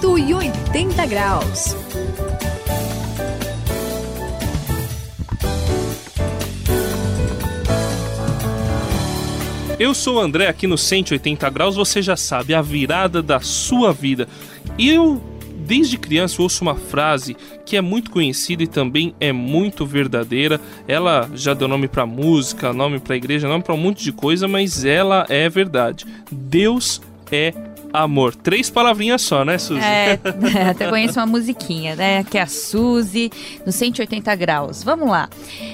180 graus. Eu sou o André aqui no 180 graus, você já sabe, a virada da sua vida. Eu desde criança ouço uma frase que é muito conhecida e também é muito verdadeira. Ela já deu nome para música, nome para igreja, nome para um monte de coisa, mas ela é verdade. Deus é amor. Três palavrinhas só, né, Suzy? É, até conheço uma musiquinha, né? Que é a Suzy, no 180 graus. Vamos lá.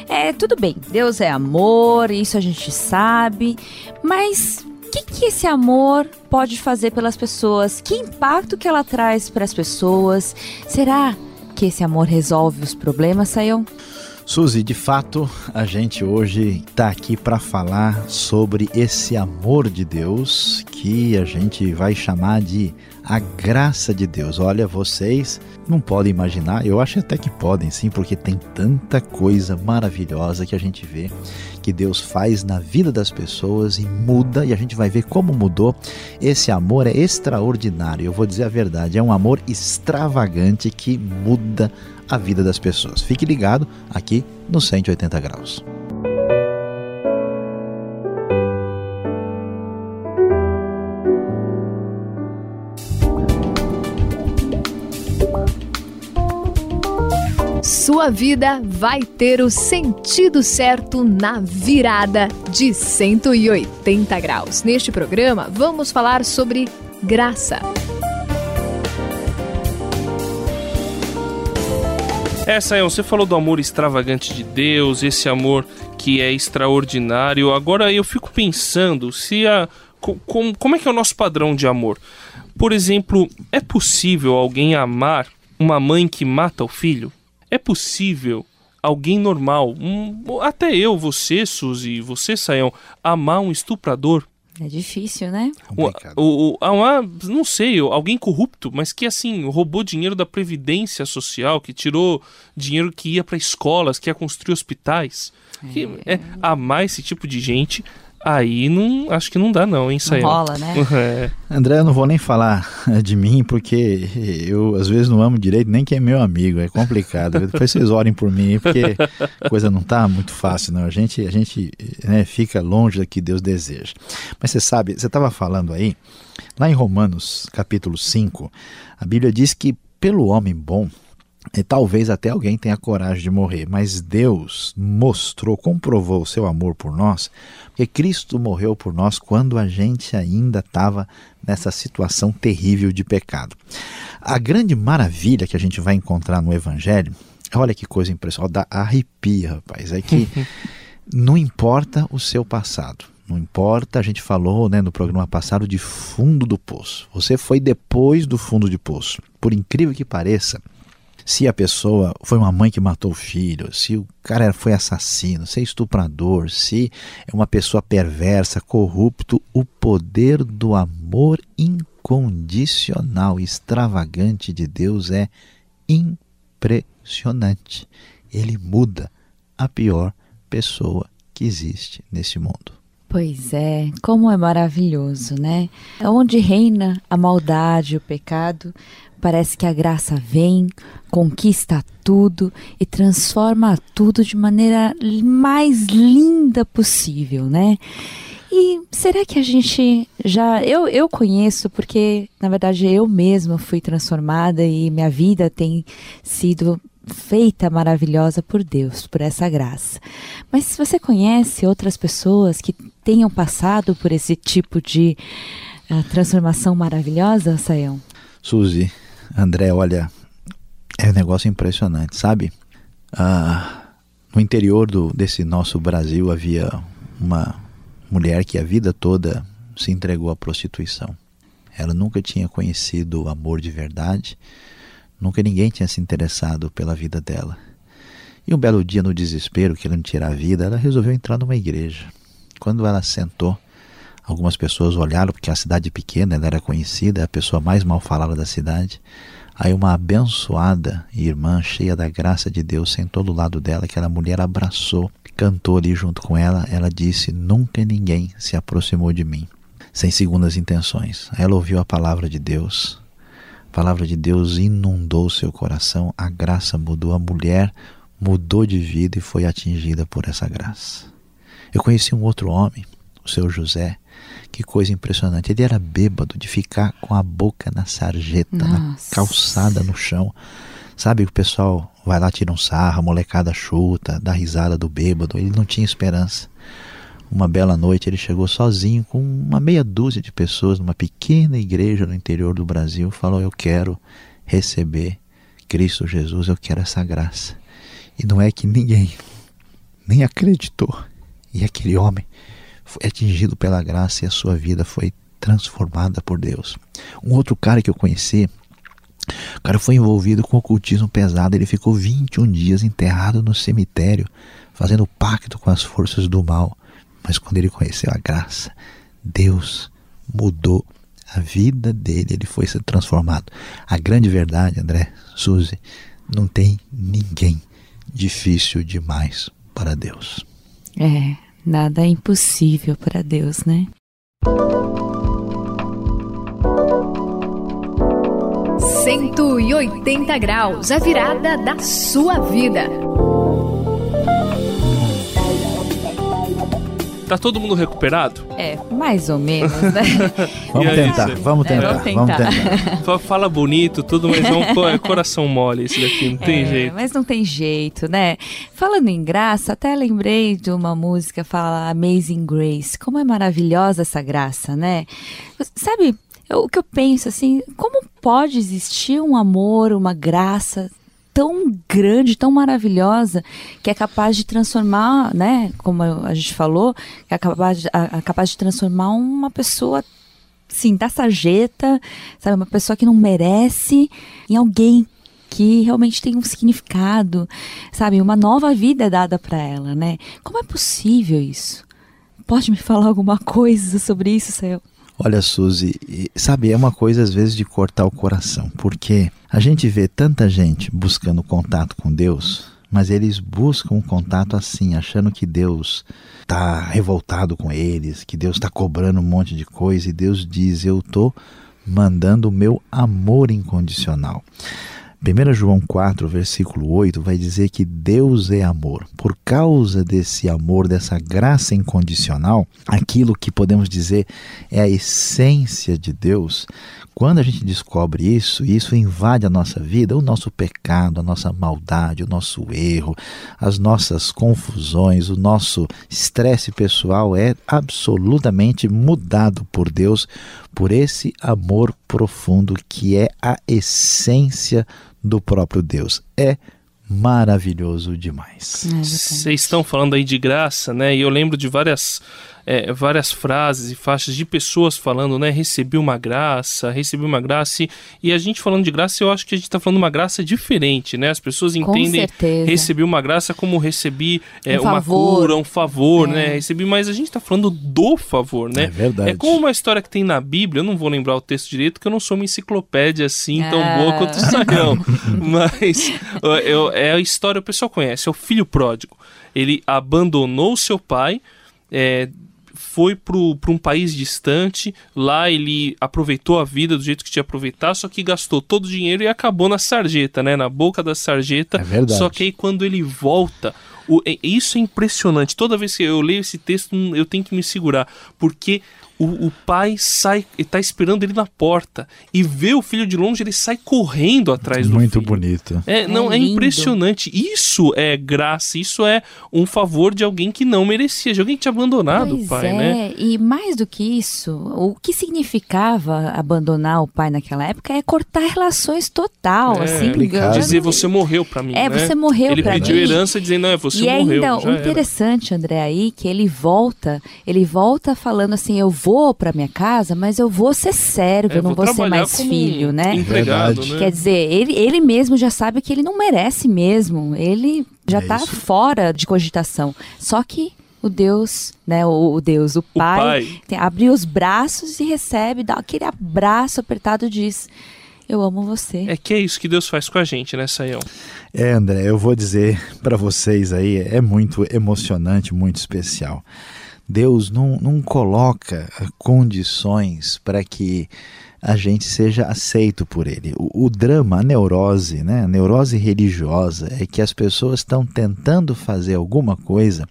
É, tudo bem, Deus é amor, isso a gente sabe, mas que, que esse amor pode fazer pelas pessoas? Que impacto que ela traz para as pessoas? Será que esse amor resolve os problemas, Sayão? Suzy, de fato, a gente hoje está aqui para falar sobre esse amor de Deus que a gente vai chamar de a graça de Deus. Olha, vocês não podem imaginar, eu acho até que podem sim, porque tem tanta coisa maravilhosa que a gente vê que Deus faz na vida das pessoas e muda, e a gente vai ver como mudou. Esse amor é extraordinário, eu vou dizer a verdade, é um amor extravagante que muda a vida das pessoas. Fique ligado aqui no 180 graus. Sua vida vai ter o sentido certo na virada de 180 graus. Neste programa, vamos falar sobre graça. É, Sayão, você falou do amor extravagante de Deus, esse amor que é extraordinário. Agora eu fico pensando se a. Com, como é que é o nosso padrão de amor? Por exemplo, é possível alguém amar uma mãe que mata o filho? É possível alguém normal, um, até eu, você, Suzy, você, Sayão, amar um estuprador? É difícil, né? O, o, o, não sei, alguém corrupto, mas que assim, roubou dinheiro da Previdência Social, que tirou dinheiro que ia para escolas, que ia construir hospitais. É. Que, é, amar esse tipo de gente Aí não, acho que não dá não, hein, Sayão? Não rola, né? É. André, eu não vou nem falar de mim, porque eu às vezes não amo direito nem quem é meu amigo, é complicado. Depois vocês orem por mim, porque a coisa não tá muito fácil, não. A gente, a gente né, fica longe do que Deus deseja. Mas você sabe, você estava falando aí, lá em Romanos capítulo 5, a Bíblia diz que pelo homem bom, e talvez até alguém tenha coragem de morrer, mas Deus mostrou, comprovou o seu amor por nós, porque Cristo morreu por nós quando a gente ainda estava nessa situação terrível de pecado. A grande maravilha que a gente vai encontrar no Evangelho, olha que coisa impressionante, dá arrepia, rapaz, é que não importa o seu passado, não importa, a gente falou né, no programa passado de fundo do poço. Você foi depois do fundo de poço. Por incrível que pareça, se a pessoa foi uma mãe que matou o filho, se o cara foi assassino, se é estuprador, se é uma pessoa perversa, corrupto, o poder do amor incondicional, extravagante de Deus é impressionante. Ele muda a pior pessoa que existe nesse mundo. Pois é, como é maravilhoso, né? Onde reina a maldade, o pecado, Parece que a graça vem, conquista tudo e transforma tudo de maneira mais linda possível, né? E será que a gente já. Eu, eu conheço, porque na verdade eu mesma fui transformada e minha vida tem sido feita maravilhosa por Deus, por essa graça. Mas se você conhece outras pessoas que tenham passado por esse tipo de uh, transformação maravilhosa, Sayão? Suzy, André, olha, é um negócio impressionante, sabe? Ah, no interior do, desse nosso Brasil havia uma mulher que a vida toda se entregou à prostituição. Ela nunca tinha conhecido o amor de verdade, nunca ninguém tinha se interessado pela vida dela. E um belo dia, no desespero, querendo tirar a vida, ela resolveu entrar numa igreja. Quando ela sentou, Algumas pessoas olharam, porque a cidade pequena, ela era conhecida, é a pessoa mais mal falada da cidade. Aí uma abençoada irmã, cheia da graça de Deus, sentou do lado dela, aquela mulher abraçou, cantou ali junto com ela. Ela disse: Nunca ninguém se aproximou de mim sem segundas intenções. Ela ouviu a palavra de Deus, palavra de Deus inundou seu coração, a graça mudou, a mulher mudou de vida e foi atingida por essa graça. Eu conheci um outro homem, o seu José, que coisa impressionante. Ele era bêbado de ficar com a boca na sarjeta, Nossa. na calçada no chão. Sabe, o pessoal vai lá, tira um sarro, a molecada chuta, dá risada do bêbado. Ele não tinha esperança. Uma bela noite ele chegou sozinho com uma meia dúzia de pessoas numa pequena igreja no interior do Brasil. Falou: Eu quero receber Cristo Jesus, eu quero essa graça. E não é que ninguém nem acreditou. E aquele homem foi atingido pela graça e a sua vida foi transformada por Deus. Um outro cara que eu conheci, o cara foi envolvido com ocultismo pesado, ele ficou 21 dias enterrado no cemitério, fazendo pacto com as forças do mal. Mas quando ele conheceu a graça, Deus mudou a vida dele, ele foi ser transformado. A grande verdade, André, Suzy, não tem ninguém difícil demais para Deus. É, nada é impossível para Deus, né? Cento e oitenta graus, a virada da sua vida. Tá todo mundo recuperado? É, mais ou menos, né? vamos, aí, tentar, vamos, tentar, é, vamos tentar, vamos tentar. Fala bonito, tudo, mas é um coração mole esse daqui, não tem é, jeito. Mas não tem jeito, né? Falando em graça, até lembrei de uma música fala Amazing Grace. Como é maravilhosa essa graça, né? Sabe, eu, o que eu penso assim, como pode existir um amor, uma graça tão grande, tão maravilhosa, que é capaz de transformar, né, como a gente falou, é capaz de, a, capaz de transformar uma pessoa, sim, da sarjeta, sabe, uma pessoa que não merece, em alguém que realmente tem um significado, sabe, uma nova vida é dada para ela, né? Como é possível isso? Pode me falar alguma coisa sobre isso, Céu? Olha, Suzy, sabe, é uma coisa às vezes de cortar o coração, porque a gente vê tanta gente buscando contato com Deus, mas eles buscam um contato assim, achando que Deus está revoltado com eles, que Deus está cobrando um monte de coisa, e Deus diz: Eu estou mandando o meu amor incondicional. 1 João 4, versículo 8, vai dizer que Deus é amor. Por causa desse amor, dessa graça incondicional, aquilo que podemos dizer é a essência de Deus, quando a gente descobre isso, isso invade a nossa vida, o nosso pecado, a nossa maldade, o nosso erro, as nossas confusões, o nosso estresse pessoal é absolutamente mudado por Deus, por esse amor profundo que é a essência do próprio Deus. É maravilhoso demais. É, Vocês estão falando aí de graça, né? E eu lembro de várias é, várias frases e faixas de pessoas falando, né? Recebi uma graça, recebi uma graça. E, e a gente falando de graça, eu acho que a gente está falando uma graça diferente, né? As pessoas entendem recebi uma graça como recebi é, um uma favor. cura, um favor, né? é. né? Recebi, mas a gente está falando do favor, né? É verdade. É como uma história que tem na Bíblia, eu não vou lembrar o texto direito, que eu não sou uma enciclopédia assim tão ah. boa quanto o Saião. mas eu, é a história, o pessoal conhece, é o filho pródigo. Ele abandonou seu pai. É, foi para um país distante, lá ele aproveitou a vida do jeito que tinha que aproveitar, só que gastou todo o dinheiro e acabou na sarjeta, né? Na boca da sarjeta. É verdade. Só que aí quando ele volta, o, é, isso é impressionante. Toda vez que eu leio esse texto, eu tenho que me segurar, porque o, o pai sai, está esperando ele na porta e vê o filho de longe, ele sai correndo atrás Muito do filho. Muito bonito. É, é não é, impressionante. Isso é graça, isso é um favor de alguém que não merecia, de alguém que tinha abandonado pois o pai, é. né? E mais do que isso, o que significava abandonar o pai naquela época é cortar relações total, é, assim, dizer você morreu para mim, É, né? você morreu Ele pediu mim. herança dizendo, não, é você e morreu. E ainda o interessante, era. André, aí que ele volta, ele volta falando assim, eu vou para minha casa, mas eu vou ser servo, é, eu não vou, vou ser mais filho, né? Empregado, né? Quer dizer, ele, ele mesmo já sabe que ele não merece mesmo. Ele já está é fora de cogitação. Só que o Deus, né, o, o Deus, o, o Pai, pai. Tem, abre os braços e recebe, dá aquele abraço apertado e diz: Eu amo você. É que é isso que Deus faz com a gente, né, Sayão? É, André, eu vou dizer para vocês aí, é muito emocionante, muito especial. Deus não, não coloca condições para que a gente seja aceito por ele. O, o, drama, a neurose, né, a neurose religiosa é que as pessoas estão tentando fazer alguma coisa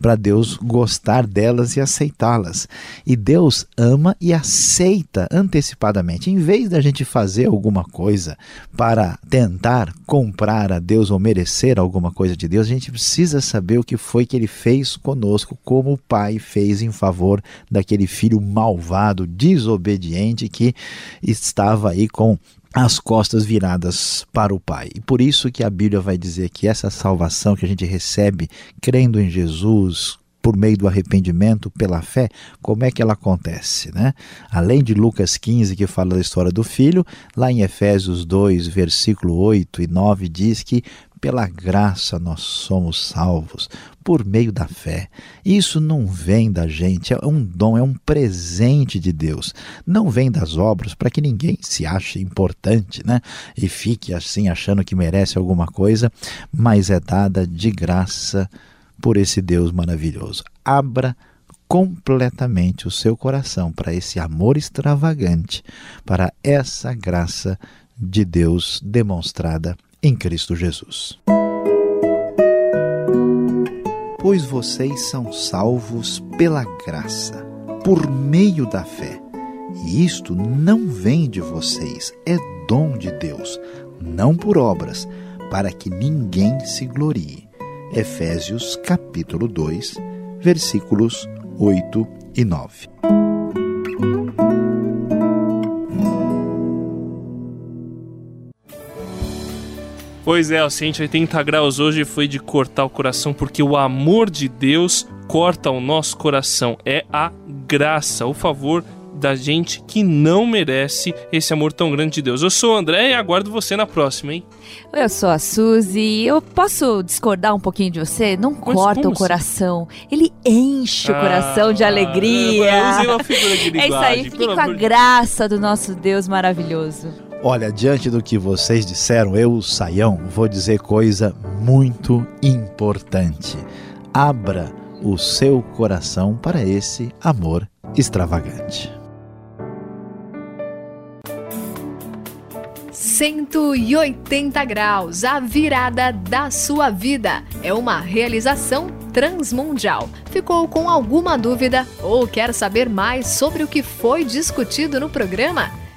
para Deus gostar delas e aceitá-las. E Deus ama e aceita antecipadamente. Em vez da gente fazer alguma coisa para tentar comprar a Deus ou merecer alguma coisa de Deus, a gente precisa saber o que foi que ele fez conosco, como o pai fez em favor daquele filho malvado, desobediente que estava aí com as costas viradas para o Pai. E por isso que a Bíblia vai dizer que essa salvação que a gente recebe crendo em Jesus, por meio do arrependimento, pela fé, como é que ela acontece, né? Além de Lucas 15, que fala da história do filho, lá em Efésios 2, versículo 8 e 9 diz que pela graça nós somos salvos, por meio da fé. Isso não vem da gente, é um dom, é um presente de Deus. Não vem das obras para que ninguém se ache importante, né? E fique assim achando que merece alguma coisa, mas é dada de graça por esse Deus maravilhoso. Abra completamente o seu coração para esse amor extravagante, para essa graça de Deus demonstrada em Cristo Jesus. Pois vocês são salvos pela graça, por meio da fé. E isto não vem de vocês, é dom de Deus, não por obras, para que ninguém se glorie. Efésios capítulo 2, versículos 8 e 9. Pois é, o 180 graus hoje foi de cortar o coração, porque o amor de Deus corta o nosso coração. É a graça, o favor da gente que não merece esse amor tão grande de Deus. Eu sou o André e aguardo você na próxima, hein? Eu sou a Suzy. Eu posso discordar um pouquinho de você? Não Mas corta o assim? coração. Ele enche ah, o coração de alegria. Linguagem, é isso aí, fique com a graça do nosso Deus maravilhoso. Olha, diante do que vocês disseram, eu, Saião, vou dizer coisa muito importante. Abra o seu coração para esse amor extravagante. 180 graus, a virada da sua vida. É uma realização transmundial. Ficou com alguma dúvida ou quer saber mais sobre o que foi discutido no programa?